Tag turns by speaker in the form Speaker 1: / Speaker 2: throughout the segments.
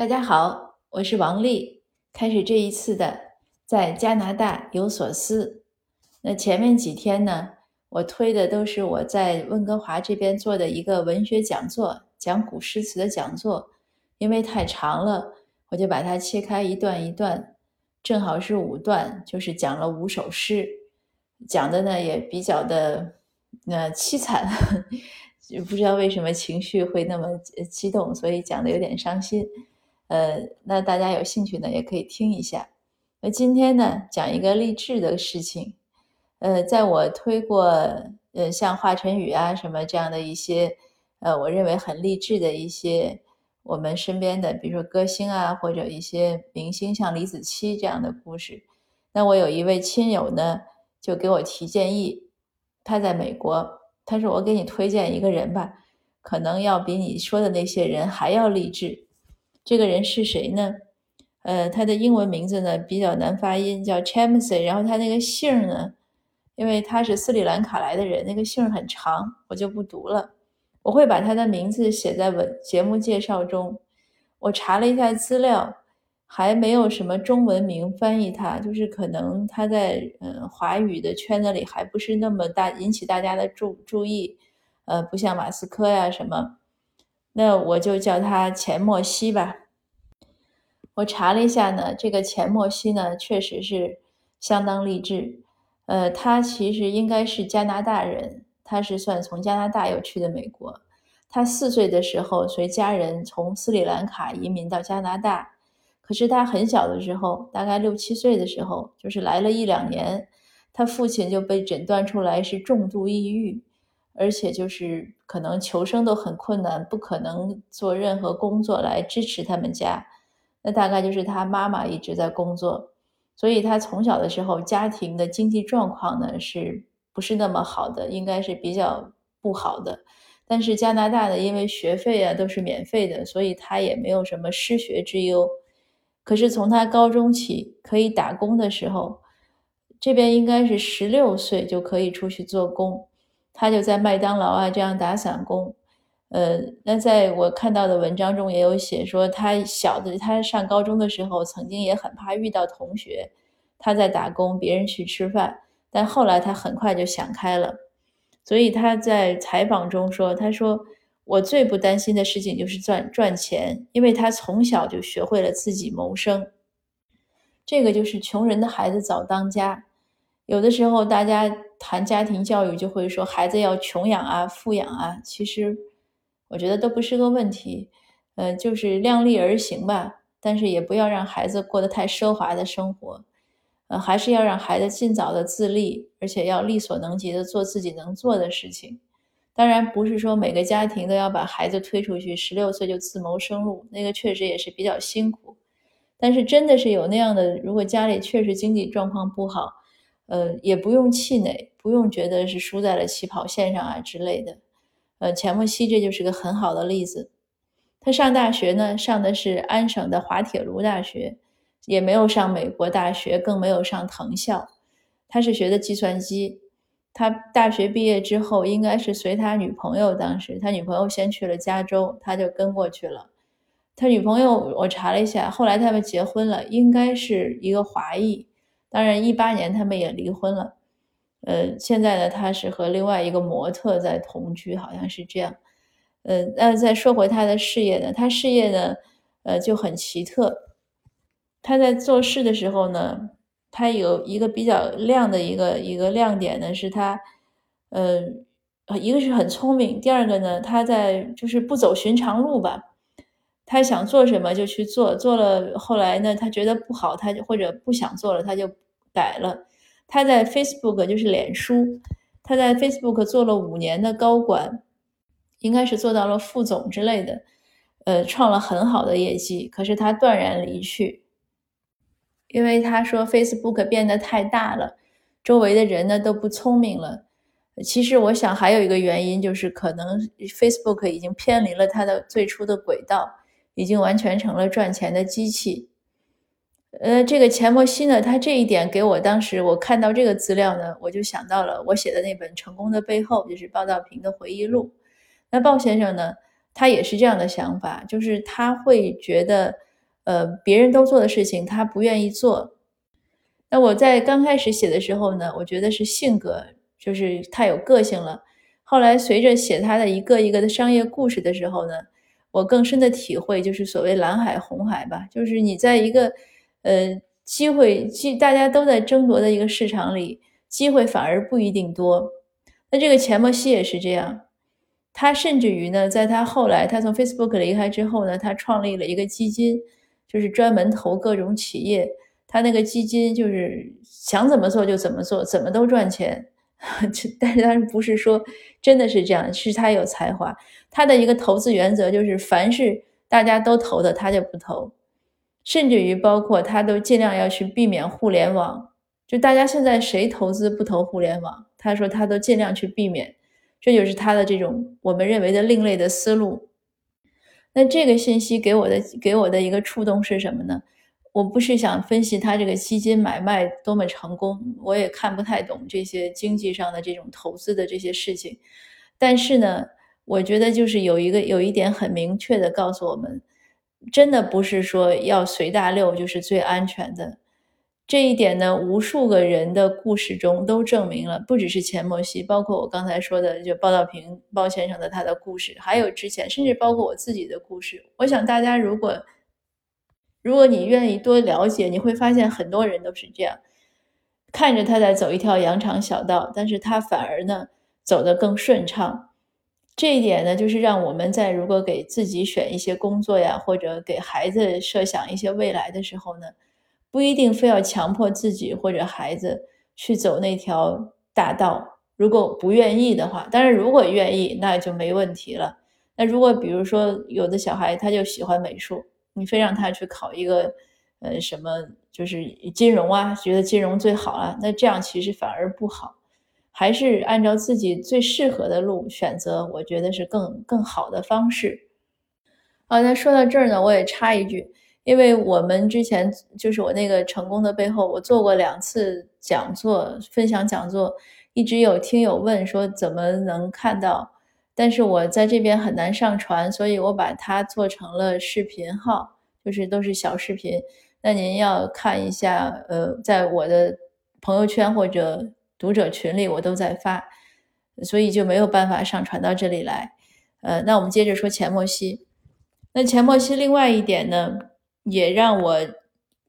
Speaker 1: 大家好，我是王丽。开始这一次的在加拿大有所思。那前面几天呢，我推的都是我在温哥华这边做的一个文学讲座，讲古诗词的讲座。因为太长了，我就把它切开一段一段，正好是五段，就是讲了五首诗，讲的呢也比较的呃凄惨，不知道为什么情绪会那么激动，所以讲的有点伤心。呃，那大家有兴趣呢，也可以听一下。那今天呢，讲一个励志的事情。呃，在我推过呃像华晨宇啊什么这样的一些呃我认为很励志的一些我们身边的，比如说歌星啊或者一些明星，像李子柒这样的故事。那我有一位亲友呢，就给我提建议，他在美国，他说我给你推荐一个人吧，可能要比你说的那些人还要励志。这个人是谁呢？呃，他的英文名字呢比较难发音，叫 Chamsey。然后他那个姓呢，因为他是斯里兰卡来的人，那个姓很长，我就不读了。我会把他的名字写在文节目介绍中。我查了一下资料，还没有什么中文名翻译他，就是可能他在嗯华语的圈子里还不是那么大引起大家的注注意，呃，不像马斯克呀什么。那我就叫他钱默西吧。我查了一下呢，这个钱默西呢，确实是相当励志。呃，他其实应该是加拿大人，他是算从加拿大又去的美国。他四岁的时候随家人从斯里兰卡移民到加拿大，可是他很小的时候，大概六七岁的时候，就是来了一两年，他父亲就被诊断出来是重度抑郁。而且就是可能求生都很困难，不可能做任何工作来支持他们家。那大概就是他妈妈一直在工作，所以他从小的时候家庭的经济状况呢是不是那么好的？应该是比较不好的。但是加拿大呢，因为学费啊都是免费的，所以他也没有什么失学之忧。可是从他高中起可以打工的时候，这边应该是十六岁就可以出去做工。他就在麦当劳啊这样打散工，呃，那在我看到的文章中也有写说，他小的他上高中的时候，曾经也很怕遇到同学，他在打工，别人去吃饭，但后来他很快就想开了，所以他在采访中说，他说我最不担心的事情就是赚赚钱，因为他从小就学会了自己谋生，这个就是穷人的孩子早当家。有的时候，大家谈家庭教育就会说孩子要穷养啊、富养啊。其实，我觉得都不是个问题，呃，就是量力而行吧。但是也不要让孩子过得太奢华的生活，呃，还是要让孩子尽早的自立，而且要力所能及的做自己能做的事情。当然，不是说每个家庭都要把孩子推出去，十六岁就自谋生路，那个确实也是比较辛苦。但是真的是有那样的，如果家里确实经济状况不好。呃，也不用气馁，不用觉得是输在了起跑线上啊之类的。呃，钱穆西这就是个很好的例子。他上大学呢，上的是安省的滑铁卢大学，也没有上美国大学，更没有上藤校。他是学的计算机。他大学毕业之后，应该是随他女朋友，当时他女朋友先去了加州，他就跟过去了。他女朋友我查了一下，后来他们结婚了，应该是一个华裔。当然，一八年他们也离婚了。呃，现在呢，他是和另外一个模特在同居，好像是这样。呃，那再说回他的事业呢，他事业呢，呃，就很奇特。他在做事的时候呢，他有一个比较亮的一个一个亮点呢，是他，呃，一个是很聪明，第二个呢，他在就是不走寻常路吧。他想做什么就去做，做了后来呢，他觉得不好，他就或者不想做了，他就改了。他在 Facebook 就是脸书，他在 Facebook 做了五年的高管，应该是做到了副总之类的，呃，创了很好的业绩。可是他断然离去，因为他说 Facebook 变得太大了，周围的人呢都不聪明了。其实我想还有一个原因就是，可能 Facebook 已经偏离了它的最初的轨道。已经完全成了赚钱的机器，呃，这个钱默西呢，他这一点给我当时我看到这个资料呢，我就想到了我写的那本《成功的背后》，就是鲍道平的回忆录。那鲍先生呢，他也是这样的想法，就是他会觉得，呃，别人都做的事情，他不愿意做。那我在刚开始写的时候呢，我觉得是性格，就是太有个性了。后来随着写他的一个一个的商业故事的时候呢，我更深的体会就是所谓蓝海红海吧，就是你在一个呃机会机大家都在争夺的一个市场里，机会反而不一定多。那这个钱默西也是这样。他甚至于呢，在他后来，他从 Facebook 离开之后呢，他创立了一个基金，就是专门投各种企业。他那个基金就是想怎么做就怎么做，怎么都赚钱。但是，他不是说真的是这样，是他有才华。他的一个投资原则就是，凡是大家都投的，他就不投。甚至于包括他都尽量要去避免互联网。就大家现在谁投资不投互联网？他说他都尽量去避免。这就是他的这种我们认为的另类的思路。那这个信息给我的给我的一个触动是什么呢？我不是想分析他这个基金买卖多么成功，我也看不太懂这些经济上的这种投资的这些事情。但是呢，我觉得就是有一个有一点很明确的告诉我们，真的不是说要随大流就是最安全的。这一点呢，无数个人的故事中都证明了，不只是钱默西，包括我刚才说的，就鲍道平鲍先生的他的故事，还有之前，甚至包括我自己的故事。我想大家如果，如果你愿意多了解，你会发现很多人都是这样，看着他在走一条羊肠小道，但是他反而呢走得更顺畅。这一点呢，就是让我们在如果给自己选一些工作呀，或者给孩子设想一些未来的时候呢。不一定非要强迫自己或者孩子去走那条大道，如果不愿意的话，但是如果愿意，那就没问题了。那如果比如说有的小孩他就喜欢美术，你非让他去考一个呃什么就是金融啊，觉得金融最好啊，那这样其实反而不好，还是按照自己最适合的路选择，我觉得是更更好的方式。啊，那说到这儿呢，我也插一句。因为我们之前就是我那个成功的背后，我做过两次讲座，分享讲座，一直有听友问说怎么能看到，但是我在这边很难上传，所以我把它做成了视频号，就是都是小视频。那您要看一下，呃，在我的朋友圈或者读者群里，我都在发，所以就没有办法上传到这里来。呃，那我们接着说钱默西。那钱默西另外一点呢？也让我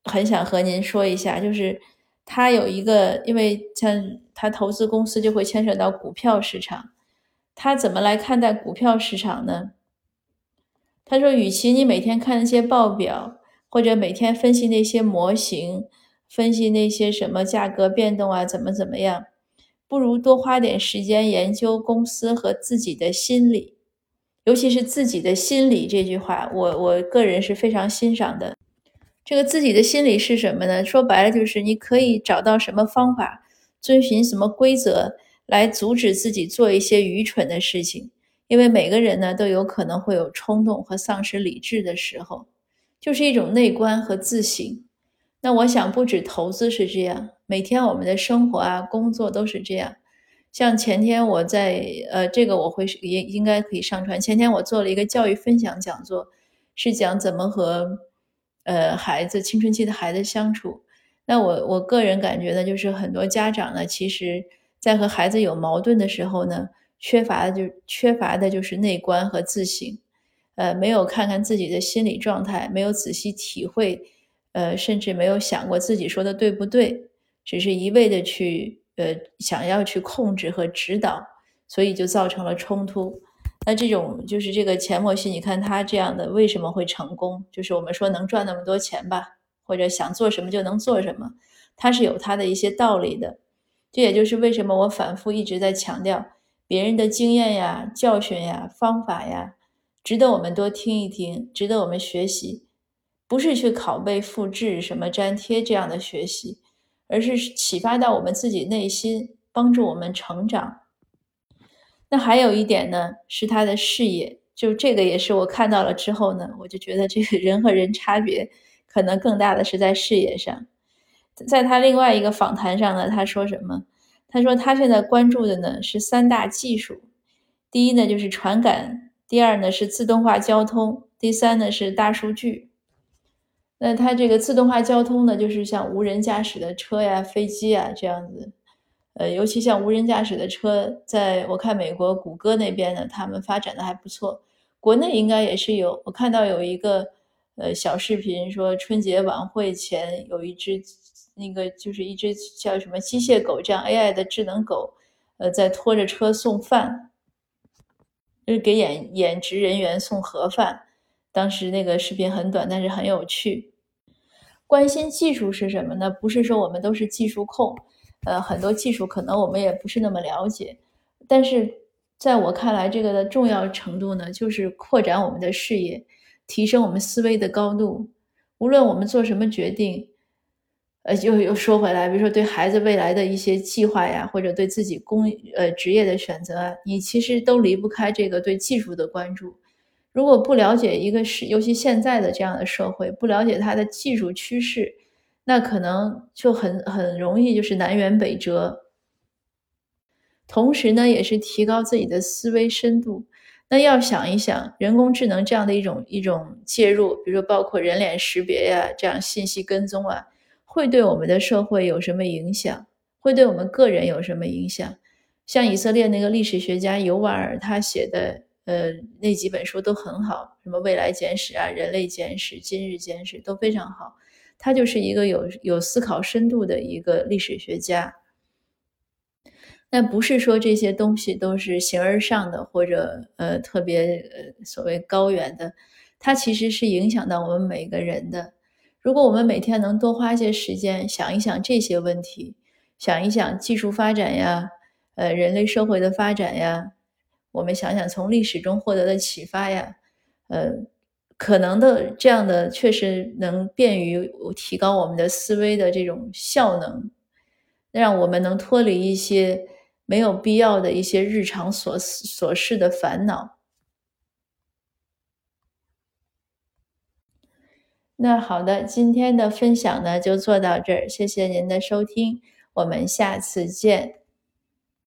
Speaker 1: 很想和您说一下，就是他有一个，因为像他投资公司就会牵扯到股票市场，他怎么来看待股票市场呢？他说，与其你每天看那些报表，或者每天分析那些模型，分析那些什么价格变动啊，怎么怎么样，不如多花点时间研究公司和自己的心理。尤其是自己的心理这句话，我我个人是非常欣赏的。这个自己的心理是什么呢？说白了就是你可以找到什么方法，遵循什么规则来阻止自己做一些愚蠢的事情。因为每个人呢都有可能会有冲动和丧失理智的时候，就是一种内观和自省。那我想不止投资是这样，每天我们的生活啊、工作都是这样。像前天我在呃，这个我会也应该可以上传。前天我做了一个教育分享讲座，是讲怎么和呃孩子青春期的孩子相处。那我我个人感觉呢，就是很多家长呢，其实在和孩子有矛盾的时候呢，缺乏的就缺乏的就是内观和自省，呃，没有看看自己的心理状态，没有仔细体会，呃，甚至没有想过自己说的对不对，只是一味的去。呃，想要去控制和指导，所以就造成了冲突。那这种就是这个钱默西，你看他这样的为什么会成功？就是我们说能赚那么多钱吧，或者想做什么就能做什么，他是有他的一些道理的。这也就是为什么我反复一直在强调，别人的经验呀、教训呀、方法呀，值得我们多听一听，值得我们学习，不是去拷贝、复制、什么粘贴这样的学习。而是启发到我们自己内心，帮助我们成长。那还有一点呢，是他的视野，就这个也是我看到了之后呢，我就觉得这个人和人差别可能更大的是在视野上。在他另外一个访谈上呢，他说什么？他说他现在关注的呢是三大技术，第一呢就是传感，第二呢是自动化交通，第三呢是大数据。那它这个自动化交通呢，就是像无人驾驶的车呀、飞机啊这样子。呃，尤其像无人驾驶的车，在我看美国谷歌那边呢，他们发展的还不错。国内应该也是有，我看到有一个呃小视频，说春节晚会前有一只那个就是一只叫什么机械狗这样 AI 的智能狗，呃，在拖着车送饭，就是给演演职人员送盒饭。当时那个视频很短，但是很有趣。关心技术是什么呢？不是说我们都是技术控。呃，很多技术可能我们也不是那么了解，但是在我看来，这个的重要程度呢，就是扩展我们的视野，提升我们思维的高度。无论我们做什么决定，呃，又又说回来，比如说对孩子未来的一些计划呀，或者对自己工呃职业的选择啊，你其实都离不开这个对技术的关注。如果不了解一个是，尤其现在的这样的社会，不了解它的技术趋势。那可能就很很容易就是南辕北辙，同时呢，也是提高自己的思维深度。那要想一想，人工智能这样的一种一种介入，比如说包括人脸识别呀，这样信息跟踪啊，会对我们的社会有什么影响？会对我们个人有什么影响？像以色列那个历史学家尤瓦尔他写的呃那几本书都很好，什么《未来简史》啊，《人类简史》《今日简史》都非常好。他就是一个有有思考深度的一个历史学家。那不是说这些东西都是形而上的，或者呃特别呃所谓高远的，它其实是影响到我们每个人的。如果我们每天能多花些时间想一想这些问题，想一想技术发展呀，呃人类社会的发展呀，我们想想从历史中获得的启发呀，呃。可能的，这样的确实能便于提高我们的思维的这种效能，让我们能脱离一些没有必要的一些日常琐琐事的烦恼。那好的，今天的分享呢就做到这儿，谢谢您的收听，我们下次见。